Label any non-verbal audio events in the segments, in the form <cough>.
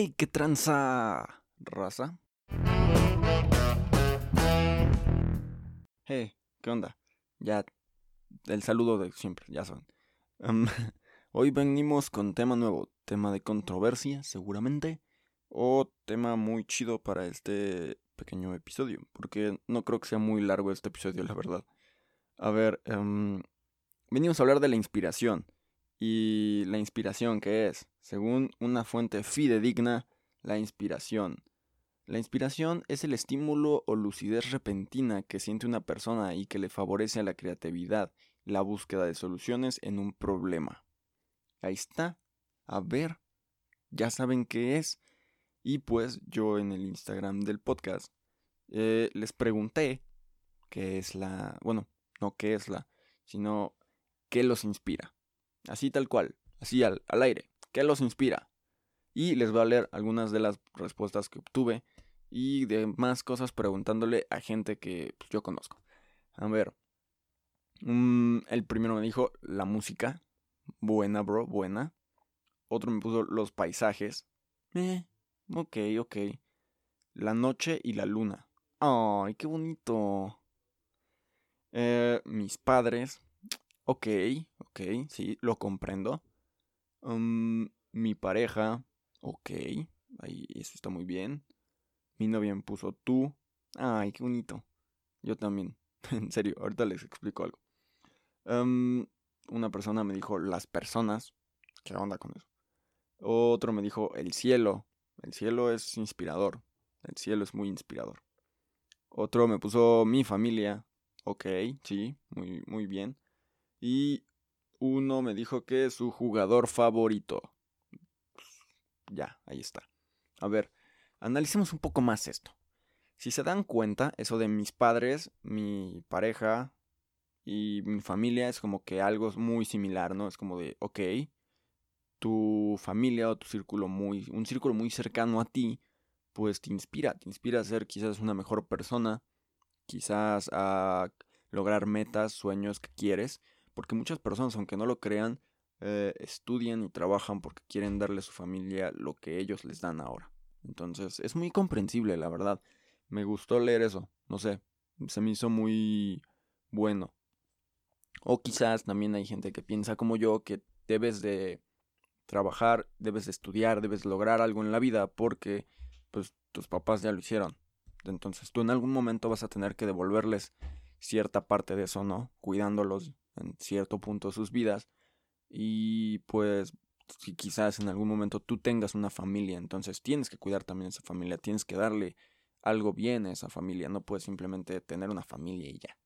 Hey, qué tranza, raza. Hey, ¿qué onda? Ya, el saludo de siempre, ya son. <laughs> hoy venimos con tema nuevo, tema de controversia, seguramente, o tema muy chido para este pequeño episodio, porque no creo que sea muy largo este episodio, la verdad. A ver, em, venimos a hablar de la inspiración. Y la inspiración, ¿qué es? Según una fuente fidedigna, la inspiración. La inspiración es el estímulo o lucidez repentina que siente una persona y que le favorece a la creatividad, la búsqueda de soluciones en un problema. Ahí está. A ver, ya saben qué es. Y pues yo en el Instagram del podcast eh, les pregunté qué es la... Bueno, no qué es la, sino qué los inspira. Así tal cual, así al, aire. ¿Qué los inspira? Y les voy a leer algunas de las respuestas que obtuve y de más cosas preguntándole a gente que pues, yo conozco. A ver, el primero me dijo la música. Buena, bro, buena. Otro me puso los paisajes. Eh, ok, ok. La noche y la luna. Ay, qué bonito. Eh, mis padres. Ok, ok, sí, lo comprendo. Um, mi pareja, ok, ahí eso está muy bien. Mi novia me puso tú. Ay, qué bonito. Yo también. <laughs> en serio, ahorita les explico algo. Um, una persona me dijo las personas. ¿Qué onda con eso? Otro me dijo el cielo. El cielo es inspirador. El cielo es muy inspirador. Otro me puso mi familia. Ok, sí, muy, muy bien. Y uno me dijo que es su jugador favorito. Ya, ahí está. A ver, analicemos un poco más esto. Si se dan cuenta, eso de mis padres, mi pareja y mi familia es como que algo muy similar, ¿no? Es como de, ok, tu familia o tu círculo muy, un círculo muy cercano a ti, pues te inspira, te inspira a ser quizás una mejor persona, quizás a lograr metas, sueños que quieres. Porque muchas personas, aunque no lo crean, eh, estudian y trabajan porque quieren darle a su familia lo que ellos les dan ahora. Entonces, es muy comprensible, la verdad. Me gustó leer eso. No sé, se me hizo muy bueno. O quizás también hay gente que piensa como yo que debes de trabajar, debes de estudiar, debes lograr algo en la vida porque pues tus papás ya lo hicieron. Entonces tú en algún momento vas a tener que devolverles cierta parte de eso, ¿no? Cuidándolos en cierto punto de sus vidas. Y pues si quizás en algún momento tú tengas una familia, entonces tienes que cuidar también esa familia, tienes que darle algo bien a esa familia, no puedes simplemente tener una familia y ya.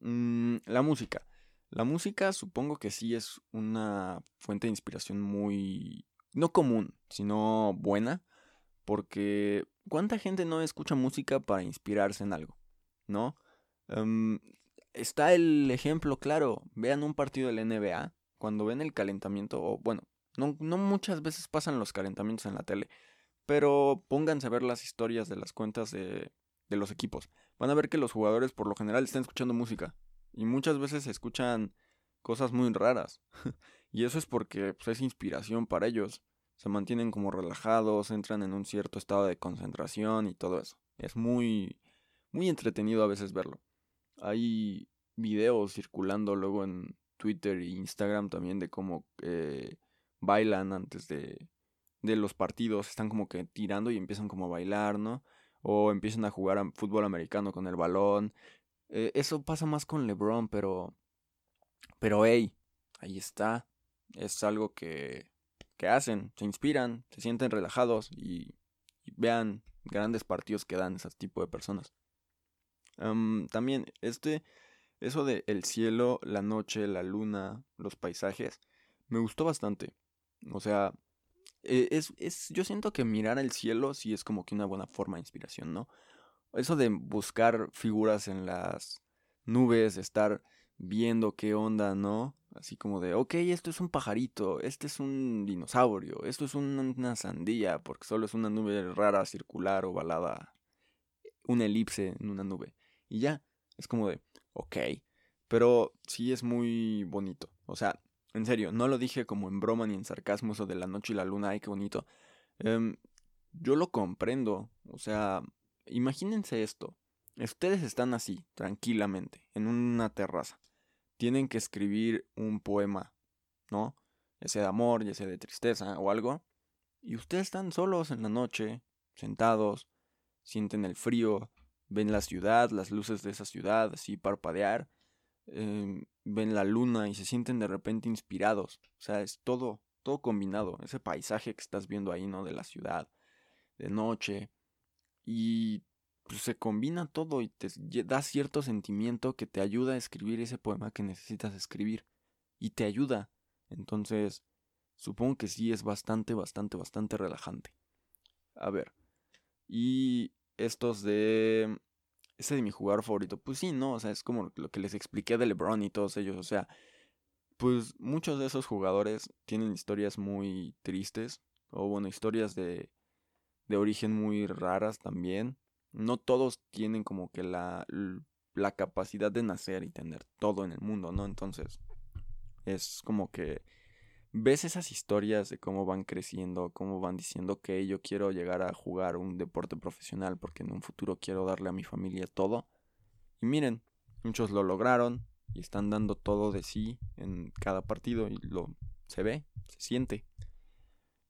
Mm, la música. La música supongo que sí es una fuente de inspiración muy... no común, sino buena, porque ¿cuánta gente no escucha música para inspirarse en algo? ¿No? Em, está el ejemplo claro. Vean un partido del NBA, cuando ven el calentamiento, o bueno, no, no muchas veces pasan los calentamientos en la tele, pero pónganse a ver las historias de las cuentas de, de los equipos. Van a ver que los jugadores por lo general están escuchando música. Y muchas veces escuchan cosas muy raras. <laughs> y eso es porque pues, es inspiración para ellos. Se mantienen como relajados, entran en un cierto estado de concentración y todo eso. Es muy, muy entretenido a veces verlo. Hay videos circulando luego en Twitter e Instagram también de cómo eh, bailan antes de, de los partidos. Están como que tirando y empiezan como a bailar, ¿no? O empiezan a jugar a fútbol americano con el balón. Eh, eso pasa más con LeBron, pero... Pero hey, ahí está. Es algo que, que hacen. Se inspiran, se sienten relajados y, y vean grandes partidos que dan ese tipo de personas también, este, eso de el cielo, la noche, la luna, los paisajes, me gustó bastante. O sea, e, es, es, yo siento que mirar el cielo sí es como que una buena forma de inspiración, ¿no? Eso de buscar figuras en las nubes, estar viendo qué onda, ¿no? Así como de, ok, esto es un pajarito, este es un dinosaurio, esto es una sandía, porque solo es una nube rara, circular, o balada una elipse en una nube. Y ya, es como de, ok, pero sí es muy bonito. O sea, en serio, no lo dije como en broma ni en sarcasmo eso de la noche y la luna, ay, qué bonito. Em, yo lo comprendo. O sea, imagínense esto. Ustedes están así, tranquilamente, en una terraza. Tienen que escribir un poema, ¿no? Ya sea de amor, ya sea de tristeza o algo. Y ustedes están solos en la noche, sentados, sienten el frío, ven la ciudad, las luces de esa ciudad así parpadear, em, ven la luna y se sienten de repente inspirados. O sea, es todo, todo combinado. Ese paisaje que estás viendo ahí, ¿no? De la ciudad, de noche. Y pues, se combina todo y te da cierto sentimiento que te ayuda a escribir ese poema que necesitas escribir. Y te ayuda. Entonces, supongo que sí es bastante, bastante, bastante relajante. A ver. Y estos de... Ese de mi jugador favorito. Pues sí, ¿no? O sea, es como lo que les expliqué de LeBron y todos ellos. O sea, pues muchos de esos jugadores tienen historias muy tristes. O bueno, historias de, de origen muy raras también. No todos tienen como que la, la capacidad de nacer y tener todo en el mundo, ¿no? Entonces, es como que ves esas historias de cómo van creciendo, cómo van diciendo que yo quiero llegar a jugar un deporte profesional porque en un futuro quiero darle a mi familia todo. Y miren, muchos lo lograron y están dando todo de sí en cada partido y lo se ve, se siente.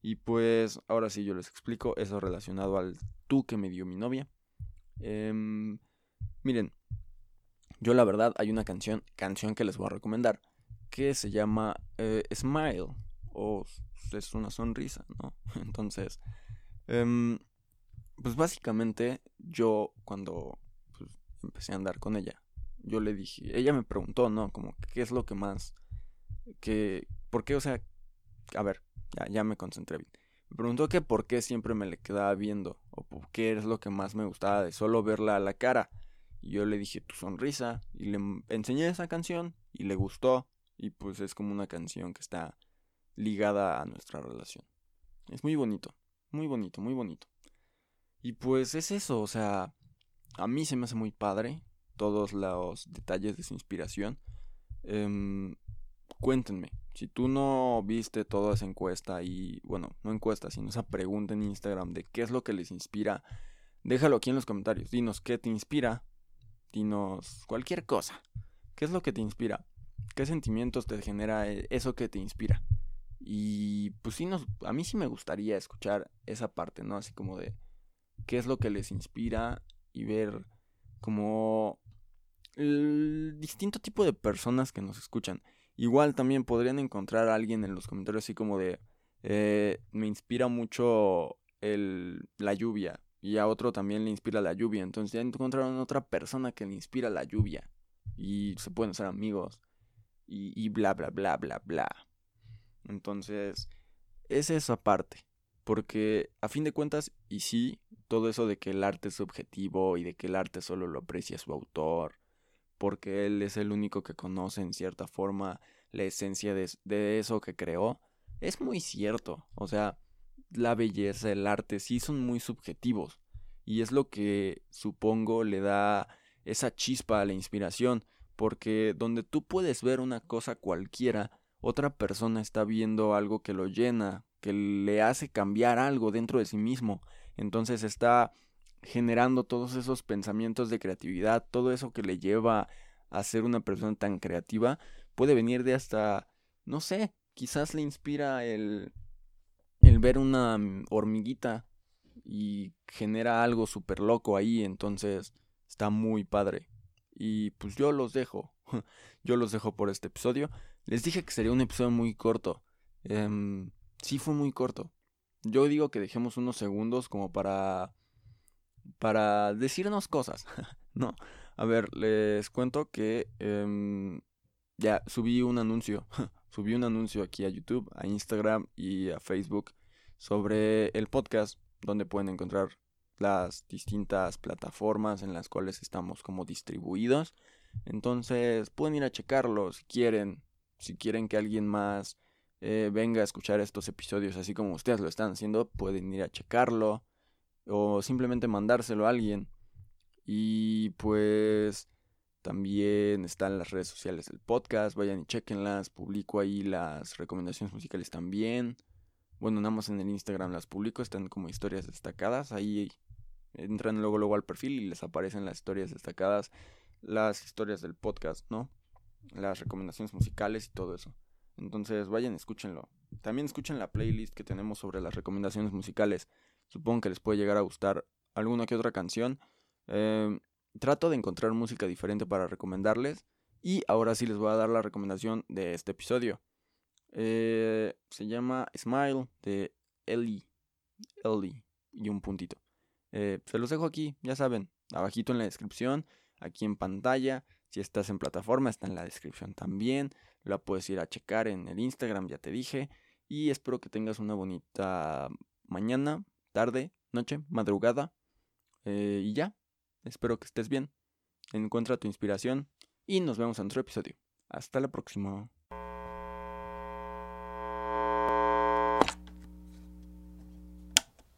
Y pues ahora sí yo les explico eso relacionado al tú que me dio mi novia. Em, miren, yo la verdad hay una canción, canción que les voy a recomendar que se llama eh, Smile o es una sonrisa, ¿no? <laughs> Entonces, em, pues básicamente yo cuando pues, empecé a andar con ella, yo le dije, ella me preguntó, ¿no? Como, ¿qué es lo que más, que, por qué, o sea, a ver, ya, ya me concentré bien. Me preguntó que por qué siempre me le quedaba viendo, o por qué es lo que más me gustaba de solo verla a la cara. Y yo le dije tu sonrisa, y le enseñé esa canción, y le gustó, y pues es como una canción que está ligada a nuestra relación. Es muy bonito, muy bonito, muy bonito. Y pues es eso, o sea, a mí se me hace muy padre todos los detalles de su inspiración. Em, cuéntenme, si tú no viste toda esa encuesta y, bueno, no encuesta, sino esa pregunta en Instagram de qué es lo que les inspira, déjalo aquí en los comentarios. Dinos qué te inspira, dinos cualquier cosa. ¿Qué es lo que te inspira? ¿Qué sentimientos te genera eh, eso que te inspira? Y pues sí, a mí sí me gustaría escuchar esa parte, ¿no? Así como de qué es lo que les inspira y ver como el distinto tipo de personas que nos escuchan. Igual también podrían encontrar a alguien en los comentarios así como de eh, me inspira mucho el, la lluvia y a otro también le inspira la lluvia. Entonces ya encontraron otra persona que le inspira la lluvia y se pueden ser amigos y, bla, bla, bla, bla, bla. Entonces, es esa parte. Porque a fin de cuentas, y sí, todo eso de que el arte es subjetivo y de que el arte solo lo aprecia su autor, porque él es el único que conoce en cierta forma la esencia de, de eso que creó, es muy cierto. O sea, la belleza, el arte sí son muy subjetivos. Y es lo que supongo le da esa chispa a la inspiración porque donde tú puedes ver una cosa cualquiera, otra persona está viendo algo que lo llena, que le hace cambiar algo dentro de sí mismo. Entonces está generando todos esos pensamientos de creatividad, todo eso que le lleva a ser una persona tan creativa, puede venir de hasta, no sé, quizás le inspira el, el ver una hormiguita y genera algo súper loco ahí, entonces está muy padre. Y pues yo los dejo. <laughs> yo los dejo por este episodio. Les dije que sería un episodio muy corto. Eh, sí fue muy corto. Yo digo que dejemos unos segundos como para... Para decirnos cosas. <laughs> no. A ver, les cuento que... Eh, ya subí un anuncio. <laughs> subí un anuncio aquí a YouTube, a Instagram y a Facebook sobre el podcast donde pueden encontrar las distintas plataformas en las cuales estamos como distribuidos. Entonces pueden ir a checarlo si quieren, si quieren que alguien más eh, venga a escuchar estos episodios así como ustedes lo están haciendo, pueden ir a checarlo o simplemente mandárselo a alguien. Y pues también están las redes sociales del podcast, vayan y chequenlas, publico ahí las recomendaciones musicales también. Bueno, nada más en el Instagram las publico, están como historias destacadas. Ahí entran luego, luego al perfil y les aparecen las historias destacadas, las historias del podcast, ¿no? Las recomendaciones musicales y todo eso. Entonces vayan, escúchenlo. También escuchen la playlist que tenemos sobre las recomendaciones musicales. Supongo que les puede llegar a gustar alguna que otra canción. Em, trato de encontrar música diferente para recomendarles. Y ahora sí les voy a dar la recomendación de este episodio. Eh, se llama Smile de Ellie. Ellie y un puntito. Eh, se los dejo aquí, ya saben, abajito en la descripción, aquí en pantalla. Si estás en plataforma, está en la descripción también. La puedes ir a checar en el Instagram, ya te dije. Y espero que tengas una bonita mañana, tarde, noche, madrugada. Eh, y ya, espero que estés bien. Encuentra tu inspiración y nos vemos en otro episodio. Hasta la próxima.